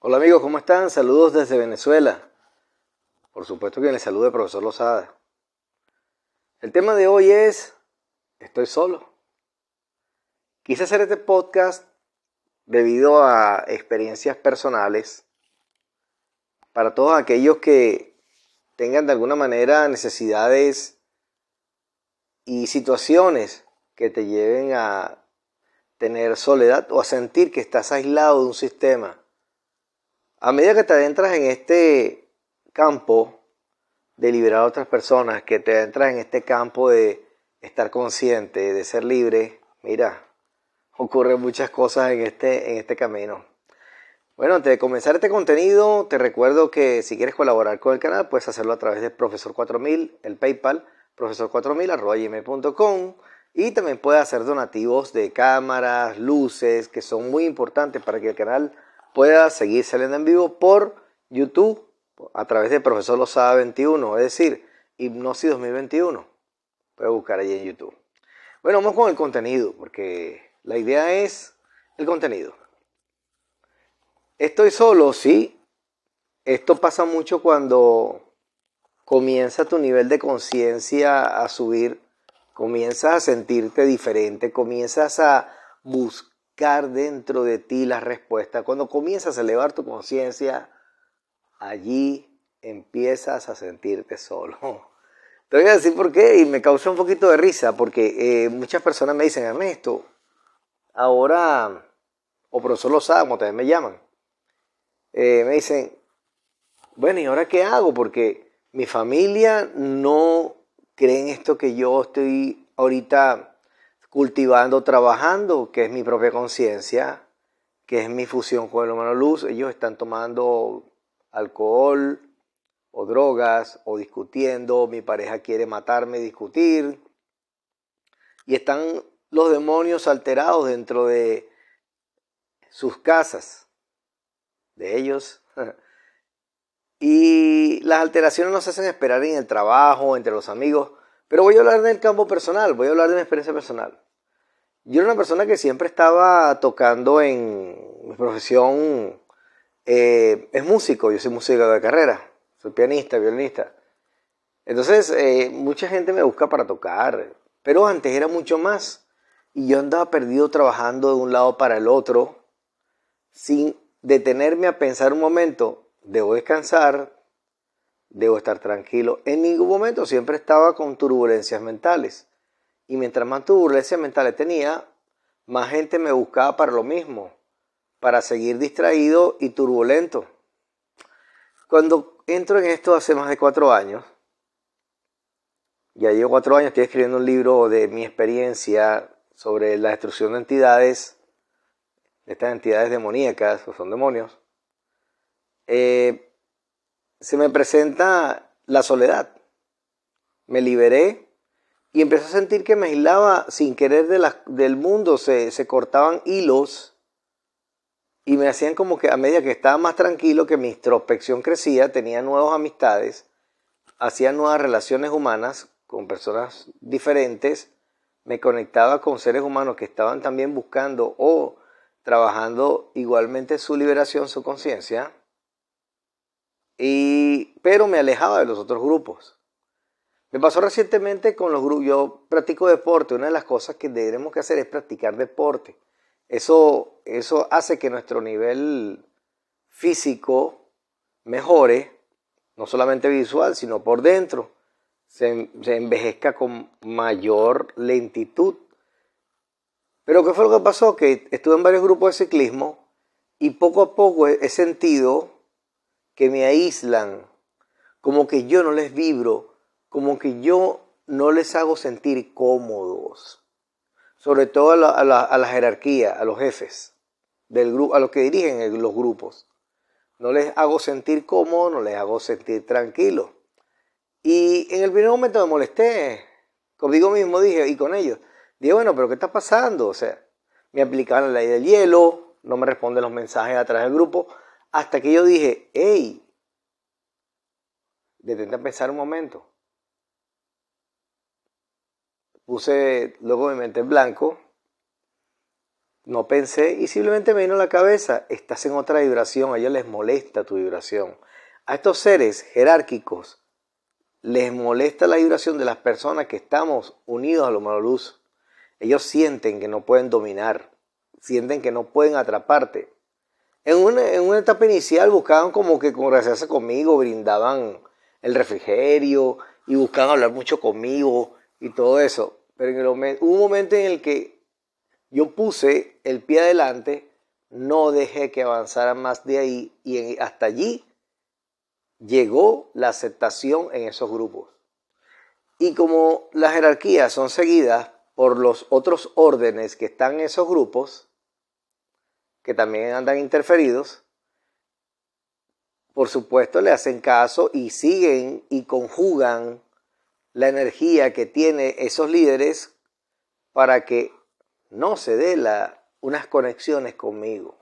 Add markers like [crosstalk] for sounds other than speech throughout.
Hola amigos, ¿cómo están? Saludos desde Venezuela. Por supuesto que les saluda el profesor Lozada. El tema de hoy es, estoy solo. Quise hacer este podcast debido a experiencias personales para todos aquellos que tengan de alguna manera necesidades y situaciones que te lleven a tener soledad o a sentir que estás aislado de un sistema a medida que te adentras en este campo de liberar a otras personas, que te adentras en este campo de estar consciente, de ser libre, mira, [laughs] ocurren muchas cosas en este, en este camino. Bueno, antes de comenzar este contenido, te recuerdo que si quieres colaborar con el canal, puedes hacerlo a través de Profesor 4000, el PayPal, profesor4000, y también puedes hacer donativos de cámaras, luces, que son muy importantes para que el canal pueda seguir saliendo en vivo por YouTube a través de Profesor Lozada 21, es decir, Hipnosis 2021. Puede buscar ahí en YouTube. Bueno, vamos con el contenido, porque la idea es el contenido. Estoy solo, sí. Esto pasa mucho cuando comienza tu nivel de conciencia a subir, comienzas a sentirte diferente, comienzas a buscar dentro de ti la respuesta. Cuando comienzas a elevar tu conciencia, allí empiezas a sentirte solo. [laughs] Te voy a decir por qué y me causa un poquito de risa porque eh, muchas personas me dicen, Ernesto, ahora, o profesor lo sabe, como también me llaman, eh, me dicen, bueno, ¿y ahora qué hago? Porque mi familia no cree en esto que yo estoy ahorita cultivando, trabajando, que es mi propia conciencia, que es mi fusión con el humano luz. Ellos están tomando alcohol o drogas o discutiendo, mi pareja quiere matarme, discutir. Y están los demonios alterados dentro de sus casas, de ellos. [laughs] Y las alteraciones nos hacen esperar en el trabajo, entre los amigos. Pero voy a hablar del campo personal, voy a hablar de mi experiencia personal. Yo era una persona que siempre estaba tocando en mi profesión, eh, es músico, yo soy músico de carrera, soy pianista, violinista. Entonces, eh, mucha gente me busca para tocar, pero antes era mucho más. Y yo andaba perdido trabajando de un lado para el otro, sin detenerme a pensar un momento, debo descansar, debo estar tranquilo. En ningún momento siempre estaba con turbulencias mentales. Y mientras más turbulencias mentales tenía, más gente me buscaba para lo mismo, para seguir distraído y turbulento. Cuando entro en esto hace más de cuatro años, ya llevo cuatro años, estoy escribiendo un libro de mi experiencia sobre la destrucción de entidades, de estas entidades demoníacas, o son demonios. Eh, se me presenta la soledad. Me liberé y empecé a sentir que me aislaba sin querer de del mundo, se, se cortaban hilos y me hacían como que a medida que estaba más tranquilo, que mi introspección crecía, tenía nuevas amistades, hacía nuevas relaciones humanas con personas diferentes, me conectaba con seres humanos que estaban también buscando o trabajando igualmente su liberación, su conciencia, y, pero me alejaba de los otros grupos. Me pasó recientemente con los grupos, yo practico deporte, una de las cosas que debemos que hacer es practicar deporte. Eso, eso hace que nuestro nivel físico mejore, no solamente visual, sino por dentro, se, se envejezca con mayor lentitud. Pero ¿qué fue lo que pasó? Que estuve en varios grupos de ciclismo y poco a poco he sentido que me aíslan, como que yo no les vibro, como que yo no les hago sentir cómodos. Sobre todo a la, jerarquía, a los jefes del grupo, a los que dirigen los grupos. No les hago sentir cómodo, no les hago sentir tranquilo. Y en el primer momento me molesté, conmigo mismo dije, y con ellos. Dije, bueno, pero ¿qué está pasando? O sea, me aplicaron la ley del hielo, no me responden los mensajes a través del grupo. Hasta que yo dije, hey, detente a pensar un momento. Puse luego mi mente en blanco. no pensé y simplemente me vino a la cabeza, estás en otra vibración, a ellos les molesta tu vibración. A estos seres jerárquicos les molesta la vibración de las personas que estamos unidos a lo luz. Ellos sienten que no pueden dominar, sienten que no pueden atraparte. En una, en una etapa inicial buscaban como que congraciarse conmigo, brindaban el refrigerio y buscaban hablar mucho conmigo y todo eso. Pero en el hubo un momento en el que yo puse el pie adelante, no dejé que avanzara más de ahí y hasta allí llegó la aceptación en esos grupos. Y como las jerarquías son seguidas por los otros órdenes que están en esos grupos, que también andan interferidos, por supuesto le hacen caso y siguen y conjugan la energía que tiene esos líderes para que no se dé la, unas conexiones conmigo.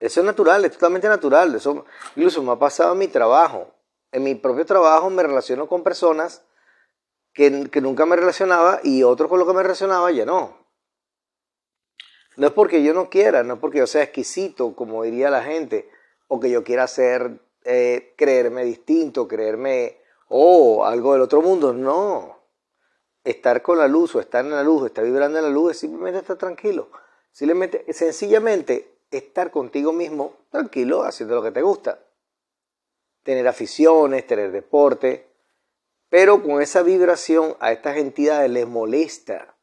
Eso es natural, es totalmente natural. Eso incluso me ha pasado en mi trabajo. En mi propio trabajo me relaciono con personas que, que nunca me relacionaba y otros con los que me relacionaba ya no. No es porque yo no quiera, no es porque yo sea exquisito, como diría la gente, o que yo quiera ser, eh, creerme distinto, creerme, oh, algo del otro mundo. No. Estar con la luz o estar en la luz, estar vibrando en la luz es simplemente estar tranquilo. Simplemente, sencillamente estar contigo mismo tranquilo haciendo lo que te gusta. Tener aficiones, tener deporte, pero con esa vibración a estas entidades les molesta.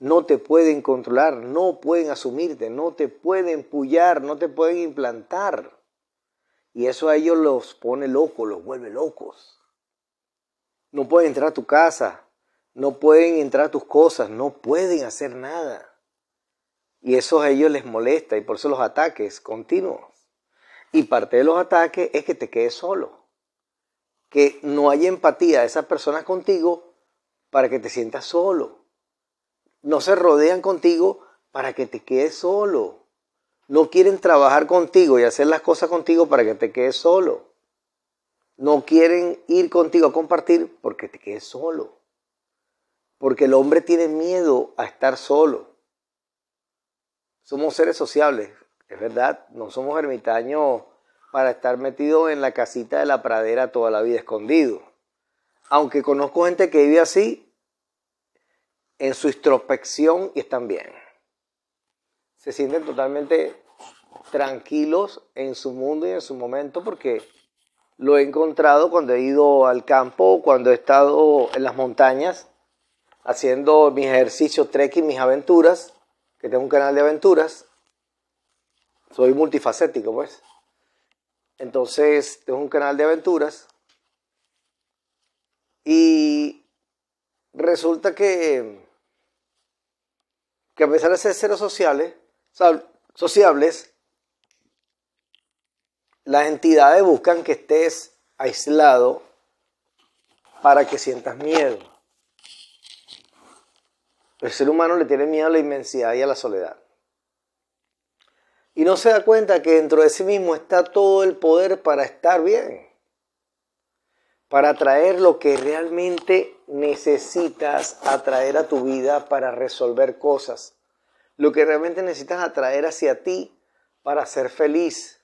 No te pueden controlar, no pueden asumirte, no te pueden pullar, no te pueden implantar. Y eso a ellos los pone locos, los vuelve locos. No pueden entrar a tu casa, no pueden entrar a tus cosas, no pueden hacer nada. Y eso a ellos les molesta y por eso los ataques continuos. Y parte de los ataques es que te quedes solo. Que no haya empatía de esas personas contigo para que te sientas solo. No se rodean contigo para que te quedes solo. No quieren trabajar contigo y hacer las cosas contigo para que te quedes solo. No quieren ir contigo a compartir porque te quedes solo. Porque el hombre tiene miedo a estar solo. Somos seres sociables, es verdad, no somos ermitaños para estar metidos en la casita de la pradera toda la vida escondido. Aunque conozco gente que vive así en su introspección y están bien. Se sienten totalmente tranquilos en su mundo y en su momento porque lo he encontrado cuando he ido al campo, cuando he estado en las montañas haciendo mis ejercicios, trekking, mis aventuras que tengo un canal de aventuras. Soy multifacético, pues. Entonces, tengo un canal de aventuras. Y resulta que, que a pesar de ser seres sociales, sociables, las entidades buscan que estés aislado para que sientas miedo. El ser humano le tiene miedo a la inmensidad y a la soledad. Y no se da cuenta que dentro de sí mismo está todo el poder para estar bien, para atraer lo que realmente necesitas atraer a tu vida para resolver cosas, lo que realmente necesitas atraer hacia ti para ser feliz,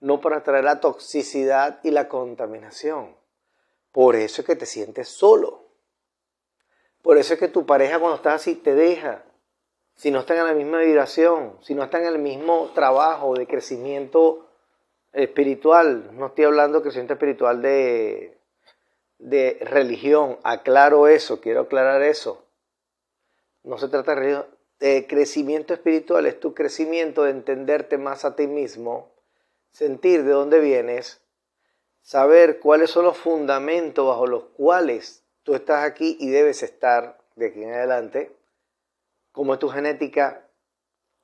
no para atraer la toxicidad y la contaminación. Por eso es que te sientes solo. Por eso es que tu pareja cuando estás así te deja. Si no están en la misma vibración, si no están en el mismo trabajo de crecimiento espiritual, no estoy hablando de crecimiento espiritual de, de religión, aclaro eso, quiero aclarar eso. No se trata de, de crecimiento espiritual, es tu crecimiento de entenderte más a ti mismo, sentir de dónde vienes, saber cuáles son los fundamentos bajo los cuales tú estás aquí y debes estar de aquí en adelante, cómo es tu genética,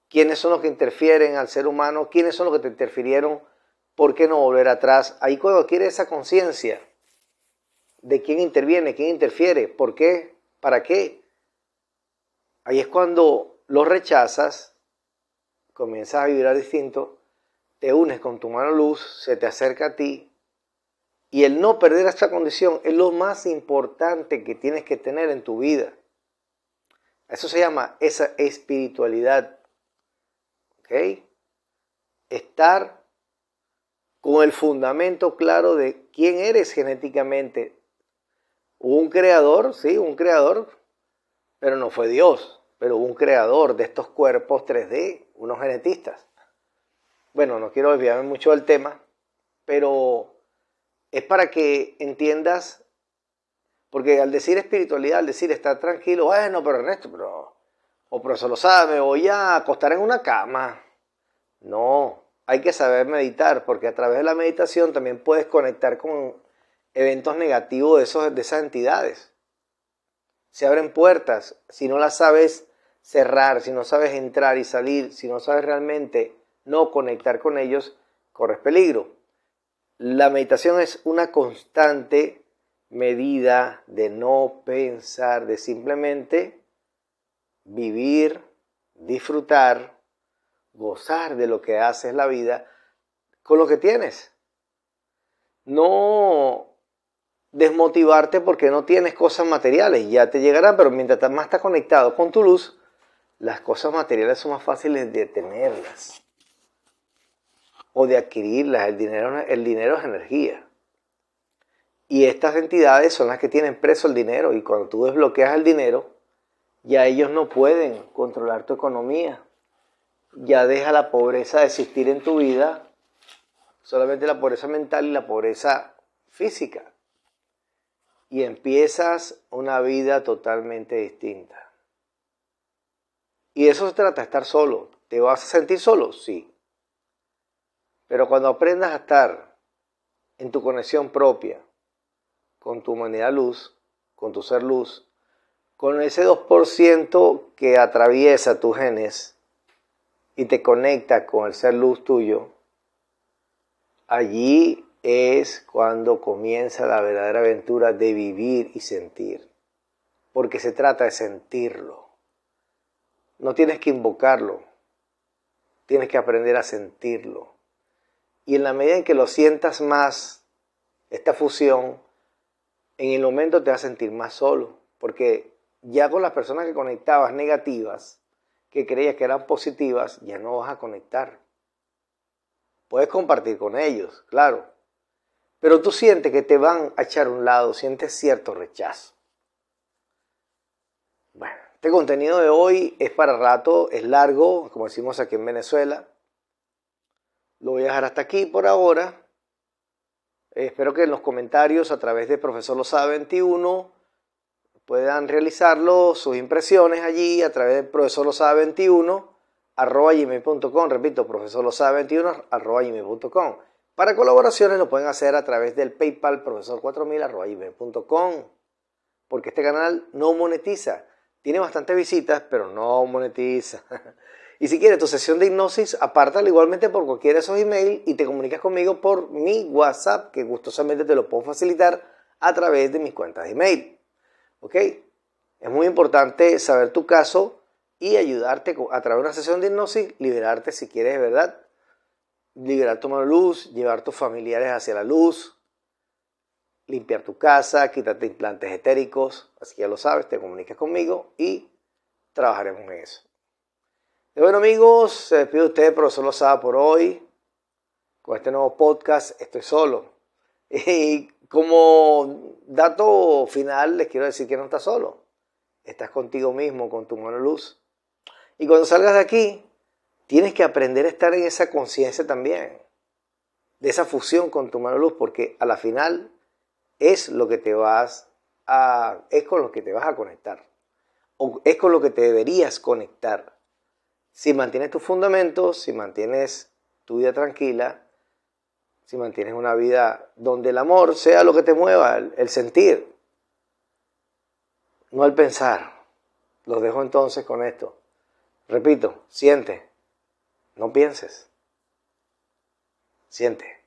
quiénes son los que interfieren al ser humano, quiénes son los que te interfirieron, por qué no volver atrás. Ahí cuando adquiere esa conciencia de quién interviene, quién interfiere, por qué, para qué, ahí es cuando lo rechazas, comienzas a vibrar distinto, te unes con tu mano luz, se te acerca a ti, y el no perder esta condición es lo más importante que tienes que tener en tu vida. Eso se llama esa espiritualidad. ¿Ok? Estar con el fundamento claro de quién eres genéticamente. un creador, sí, un creador, pero no fue Dios, pero un creador de estos cuerpos 3D, unos genetistas. Bueno, no quiero desviarme mucho del tema, pero es para que entiendas, porque al decir espiritualidad, al decir estar tranquilo, bueno, pero Ernesto, pero, o pero eso lo sabe, me voy a acostar en una cama. No, hay que saber meditar, porque a través de la meditación también puedes conectar con eventos negativos de, esos, de esas entidades. Se abren puertas, si no las sabes cerrar, si no sabes entrar y salir, si no sabes realmente no conectar con ellos, corres peligro. La meditación es una constante medida de no pensar, de simplemente vivir, disfrutar, gozar de lo que haces la vida con lo que tienes. No desmotivarte porque no tienes cosas materiales, ya te llegarán, pero mientras más estás conectado con tu luz, las cosas materiales son más fáciles de tenerlas o de adquirirlas. El dinero, el dinero es energía. Y estas entidades son las que tienen preso el dinero y cuando tú desbloqueas el dinero, ya ellos no pueden controlar tu economía ya deja la pobreza de existir en tu vida, solamente la pobreza mental y la pobreza física. Y empiezas una vida totalmente distinta. Y eso se trata de estar solo. ¿Te vas a sentir solo? Sí. Pero cuando aprendas a estar en tu conexión propia, con tu humanidad luz, con tu ser luz, con ese 2% que atraviesa tus genes, y te conecta con el ser luz tuyo, allí es cuando comienza la verdadera aventura de vivir y sentir. Porque se trata de sentirlo. No tienes que invocarlo, tienes que aprender a sentirlo. Y en la medida en que lo sientas más, esta fusión, en el momento te vas a sentir más solo. Porque ya con las personas que conectabas negativas, que creías que eran positivas, ya no vas a conectar. Puedes compartir con ellos, claro. Pero tú sientes que te van a echar a un lado, sientes cierto rechazo. Bueno, este contenido de hoy es para rato, es largo, como decimos aquí en Venezuela. Lo voy a dejar hasta aquí por ahora. espero que en los comentarios a través de Profesor Lozada 21 puedan realizarlo, sus impresiones allí a través del profesor Lozada 21 arroba gmail.com, repito, profesor Lozada 21 arroba gmail.com. Para colaboraciones lo pueden hacer a través del PayPal profesor 4000 arroba gmail.com, porque este canal no monetiza. Tiene bastantes visitas, pero no monetiza. [laughs] y si quieres tu sesión de hipnosis, apártala igualmente por cualquiera de esos emails y te comunicas conmigo por mi WhatsApp, que gustosamente te lo puedo facilitar a través de mis cuentas de email. ¿Ok? Es muy importante saber tu caso y ayudarte a través de una sesión de hipnosis, liberarte si quieres verdad, liberar tu mano luz, llevar tus familiares hacia la luz, limpiar tu casa, quitarte implantes etéricos, así que ya lo sabes, te comunicas conmigo y trabajaremos en eso. Y bueno amigos, se despide usted, profesor Lozada, por hoy. Con este nuevo podcast estoy solo. [laughs] Y como dato final, les quiero decir que no estás solo. Estás contigo mismo, con tu mano luz. Y cuando salgas de aquí, tienes que aprender a estar en esa conciencia también. De esa fusión con tu mano luz, porque a la final es lo que te vas a. es con lo que te vas a conectar. O es con lo que te deberías conectar. Si mantienes tus fundamentos, si mantienes tu vida tranquila, si mantienes una vida donde el amor sea lo que te mueva, el, sentir, no el pensar. Los dejo entonces con esto. Repito, siente, no pienses, siente.